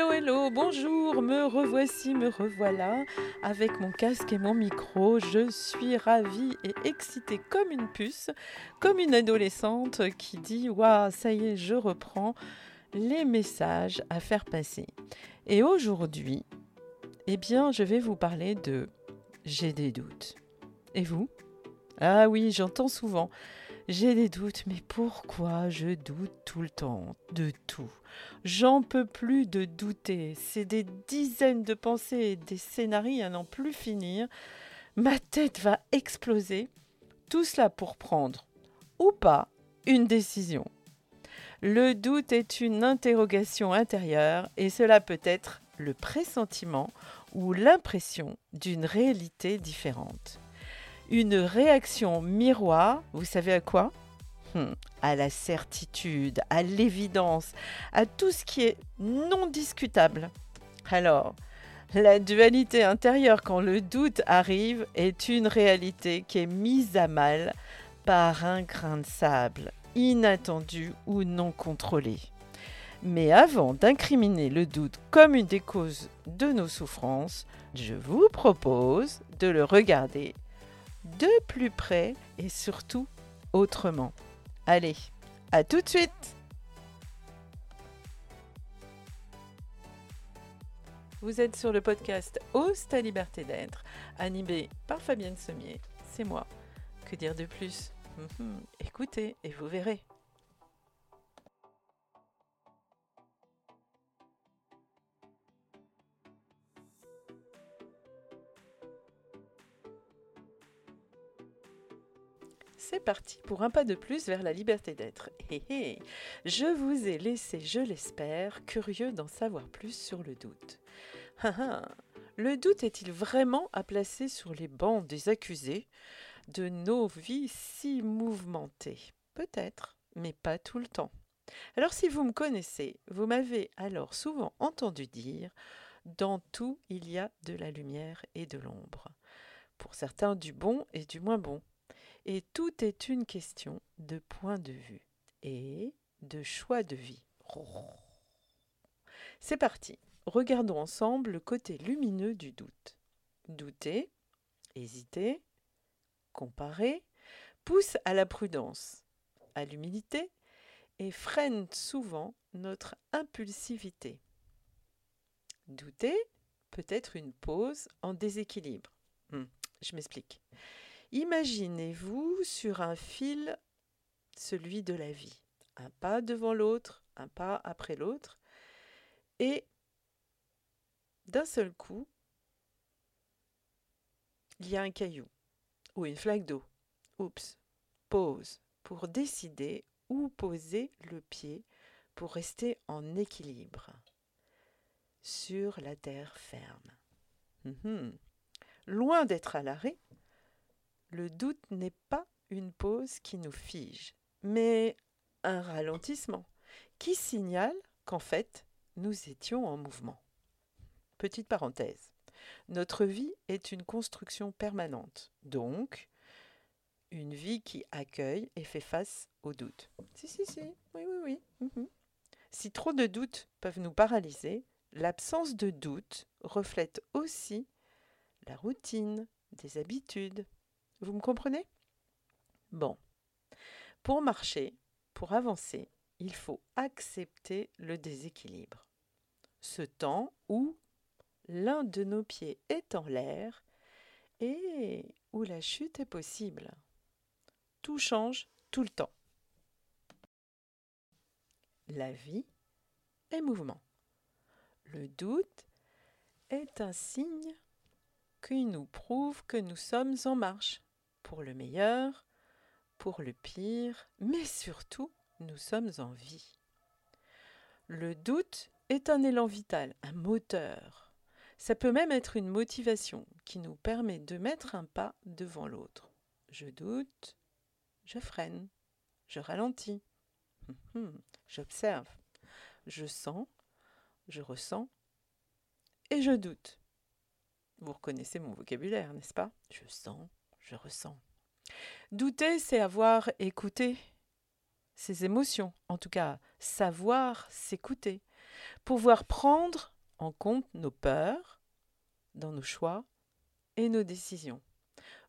Hello, hello, bonjour, me revoici, me revoilà. Avec mon casque et mon micro, je suis ravie et excitée comme une puce, comme une adolescente qui dit Waouh, ça y est, je reprends les messages à faire passer. Et aujourd'hui, eh bien, je vais vous parler de J'ai des doutes. Et vous? Ah oui, j'entends souvent j'ai des doutes, mais pourquoi je doute tout le temps de tout? J'en peux plus de douter. C'est des dizaines de pensées et des scénarios à n'en plus finir. Ma tête va exploser. Tout cela pour prendre, ou pas, une décision. Le doute est une interrogation intérieure et cela peut être le pressentiment ou l'impression d'une réalité différente une réaction miroir, vous savez à quoi? À la certitude, à l'évidence, à tout ce qui est non discutable. Alors, la dualité intérieure quand le doute arrive est une réalité qui est mise à mal par un grain de sable, inattendu ou non contrôlé. Mais avant d'incriminer le doute comme une des causes de nos souffrances, je vous propose de le regarder de plus près et surtout autrement. Allez, à tout de suite Vous êtes sur le podcast Ose ta liberté d'être, animé par Fabienne Semier. C'est moi. Que dire de plus? Mhm. Écoutez et vous verrez. C'est parti pour un pas de plus vers la liberté d'être. Je vous ai laissé, je l'espère, curieux d'en savoir plus sur le doute. le doute est-il vraiment à placer sur les bancs des accusés de nos vies si mouvementées? Peut-être, mais pas tout le temps. Alors si vous me connaissez, vous m'avez alors souvent entendu dire dans tout il y a de la lumière et de l'ombre. Pour certains du bon et du moins bon. Et tout est une question de point de vue et de choix de vie. C'est parti. Regardons ensemble le côté lumineux du doute. Douter, hésiter, comparer, pousse à la prudence, à l'humilité et freine souvent notre impulsivité. Douter peut être une pause en déséquilibre. Hmm, je m'explique. Imaginez-vous sur un fil celui de la vie, un pas devant l'autre, un pas après l'autre, et d'un seul coup, il y a un caillou ou une flaque d'eau. Oups, pause pour décider où poser le pied pour rester en équilibre sur la terre ferme. Mhm. Loin d'être à l'arrêt, le doute n'est pas une pause qui nous fige, mais un ralentissement qui signale qu'en fait, nous étions en mouvement. Petite parenthèse. Notre vie est une construction permanente, donc une vie qui accueille et fait face aux doutes. Si. Mhm. Si trop de doutes peuvent nous paralyser, l'absence de doute reflète aussi la routine, des habitudes, vous me comprenez? Bon. Pour marcher, pour avancer, il faut accepter le déséquilibre. Ce temps où l'un de nos pieds est en l'air et où la chute est possible. Tout change tout le temps. La vie est mouvement. Le doute est un signe qui nous prouve que nous sommes en marche pour le meilleur, pour le pire, mais surtout, nous sommes en vie. Le doute est un élan vital, un moteur. Ça peut même être une motivation qui nous permet de mettre un pas devant l'autre. Je doute, je freine, je ralentis, hum, hum, j'observe, je sens, je ressens et je doute. Vous reconnaissez mon vocabulaire, n'est-ce pas? Je sens, je ressens. Douter, c'est avoir écouté ses émotions, en tout cas savoir s'écouter. pouvoir prendre en compte nos peurs dans nos choix et nos décisions,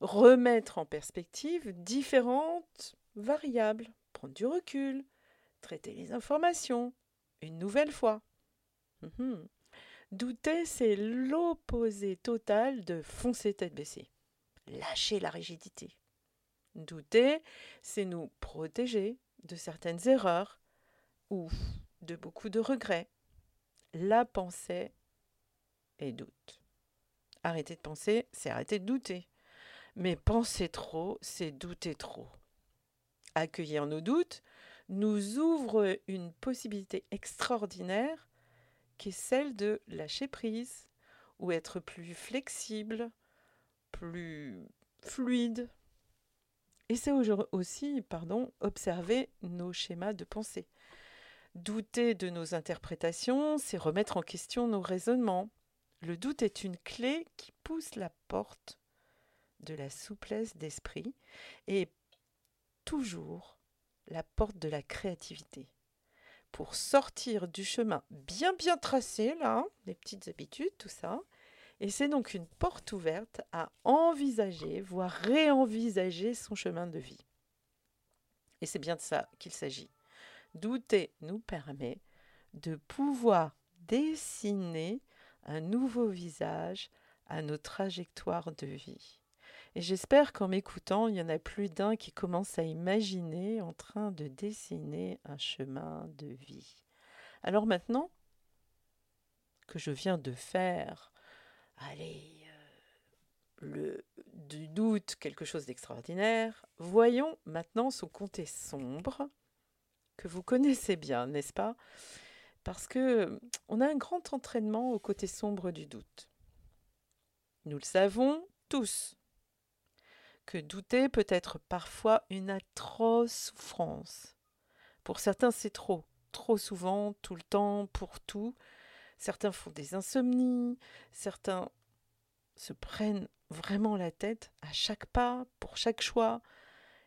remettre en perspective différentes variables, prendre du recul, traiter les informations une nouvelle fois. Mhm. Douter, c'est l'opposé total de foncer tête baissée, lâcher la rigidité. Douter, c'est nous protéger de certaines erreurs ou de beaucoup de regrets. La pensée est doute. Arrêter de penser, c'est arrêter de douter. Mais penser trop, c'est douter trop. Accueillir nos doutes nous ouvre une possibilité extraordinaire qui est celle de lâcher prise ou être plus flexible, plus fluide. Et c'est aussi, pardon, observer nos schémas de pensée. Douter de nos interprétations, c'est remettre en question nos raisonnements. Le doute est une clé qui pousse la porte de la souplesse d'esprit et toujours la porte de la créativité. Pour sortir du chemin bien bien tracé, là, des petites habitudes, tout ça. Et c'est donc une porte ouverte à envisager, voire réenvisager son chemin de vie. Et c'est bien de ça qu'il s'agit. Douter nous permet de pouvoir dessiner un nouveau visage à nos trajectoires de vie. Et j'espère qu'en m'écoutant, il y en a plus d'un qui commence à imaginer en train de dessiner un chemin de vie. Alors maintenant que je viens de faire, allez, euh, le, du doute quelque chose d'extraordinaire, voyons maintenant son côté sombre que vous connaissez bien, n'est-ce pas? Parce que on a un grand entraînement au côté sombre du doute. Nous le savons tous que douter peut être parfois une atroce souffrance. Pour certains, c'est trop, trop souvent, tout le temps, pour tout. Certains font des insomnies, certains se prennent vraiment la tête à chaque pas, pour chaque choix.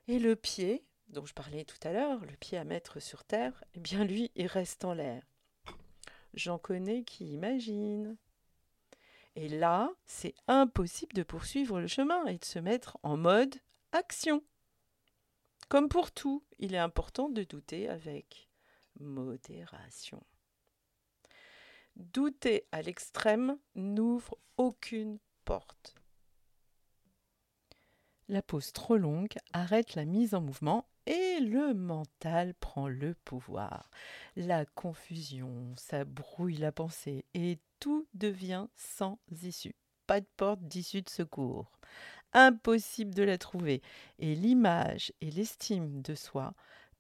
Et le pied, dont je parlais tout à l'heure, le pied à mettre sur terre, eh bien lui, il reste en l'air. J'en connais qui imaginent. Et là, c'est impossible de poursuivre le chemin et de se mettre en mode action. Comme pour tout, il est important de douter avec modération. Douter à l'extrême n'ouvre aucune porte. La pause trop longue arrête la mise en mouvement et le mental prend le pouvoir. La confusion, ça brouille la pensée et tout devient sans issue. Pas de porte d'issue de secours. Impossible de la trouver. Et l'image et l'estime de soi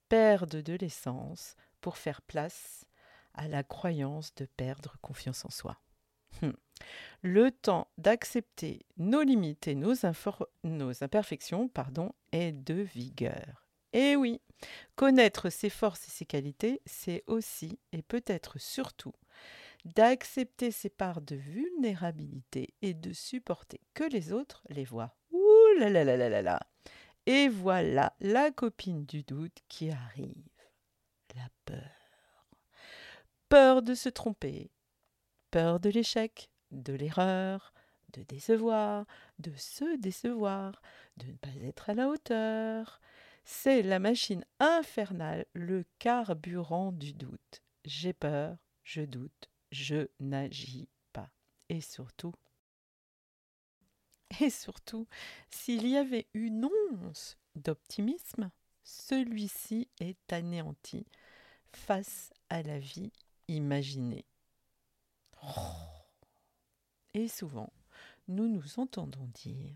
perdent de l'essence pour faire place à la croyance de perdre confiance en soi. Hum. Le temps d'accepter nos limites et nos, imperfections pardon, est de vigueur. Et oui, connaître ses forces et ses qualités, c'est aussi et peut-être surtout d'accepter ses parts de vulnérabilité et de supporter que les autres les voient. Ouh là là là là là là. Et voilà la copine du doute qui arrive. La peur. Peur de se tromper, peur de l'échec, de l'erreur, de décevoir, de se décevoir, de ne pas être à la hauteur. C'est la machine infernale, le carburant du doute. J'ai peur, je doute, je n'agis pas. Et surtout, et surtout, s'il y avait une once d'optimisme, celui-ci est anéanti face à la vie imaginée. Et souvent, nous nous entendons dire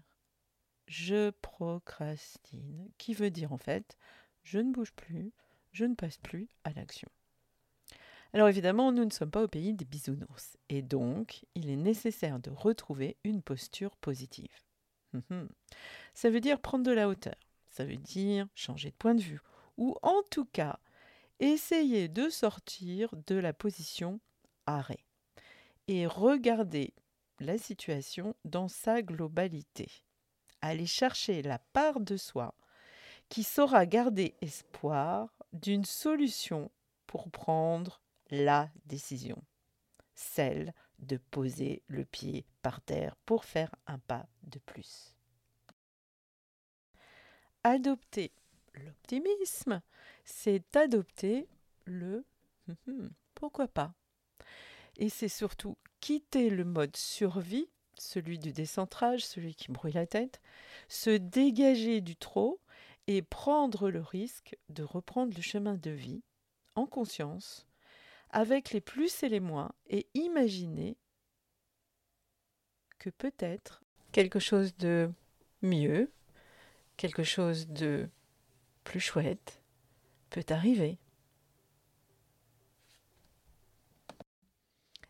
je procrastine, qui veut dire en fait je ne bouge plus, je ne passe plus à l'action. Alors évidemment, nous ne sommes pas au pays des bisounours, et donc il est nécessaire de retrouver une posture positive. Hum, hum. Ça veut dire prendre de la hauteur, ça veut dire changer de point de vue, ou en tout cas essayer de sortir de la position arrêt et regarder la situation dans sa globalité. Aller chercher la part de soi qui saura garder espoir d'une solution pour prendre la décision, celle de poser le pied par terre pour faire un pas de plus. Adopter l'optimisme, c'est adopter le pourquoi pas. Et c'est surtout quitter le mode survie, celui du décentrage, celui qui brouille la tête, se dégager du trop et prendre le risque de reprendre le chemin de vie en conscience, avec les plus et les moins, et imaginer que peut-être quelque chose de mieux, quelque chose de plus chouette peut arriver.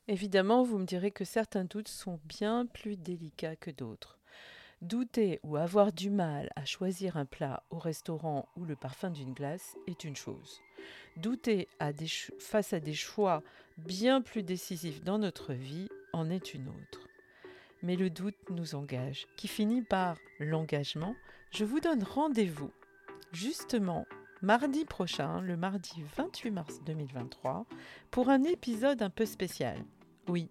Évidemment, vous me direz que certains doutes sont bien plus délicats que d'autres. Douter ou avoir du mal à choisir un plat au restaurant ou le parfum d'une glace est une chose. Douter face à des choix bien plus décisifs dans notre vie en est une autre. Mais le doute nous engage, qui finit par l'engagement. Je vous donne rendez-vous justement mardi prochain, le mardi 28 mars 2023, pour un épisode un peu spécial. Oui,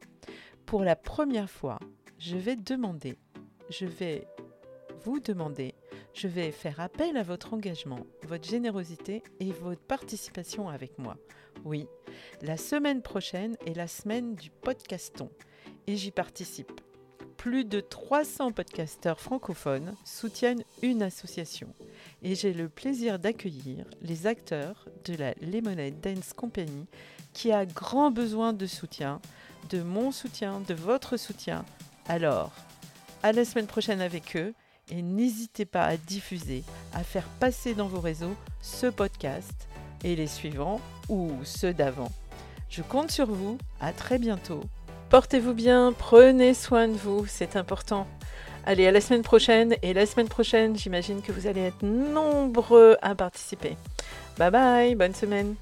pour la première fois, je vais demander, je vais vous demander, je vais faire appel à votre engagement, votre générosité et votre participation avec moi. Oui, la semaine prochaine est la semaine du podcaston et j'y participe. Plus de 300 podcasteurs francophones soutiennent une association et j'ai le plaisir d'accueillir les acteurs de la Lemonade Dance Company qui a grand besoin de soutien de mon soutien, de votre soutien. Alors, à la semaine prochaine avec eux et n'hésitez pas à diffuser, à faire passer dans vos réseaux ce podcast et les suivants ou ceux d'avant. Je compte sur vous, à très bientôt. Portez-vous bien, prenez soin de vous, c'est important. Allez, à la semaine prochaine et la semaine prochaine, j'imagine que vous allez être nombreux à participer. Bye bye, bonne semaine.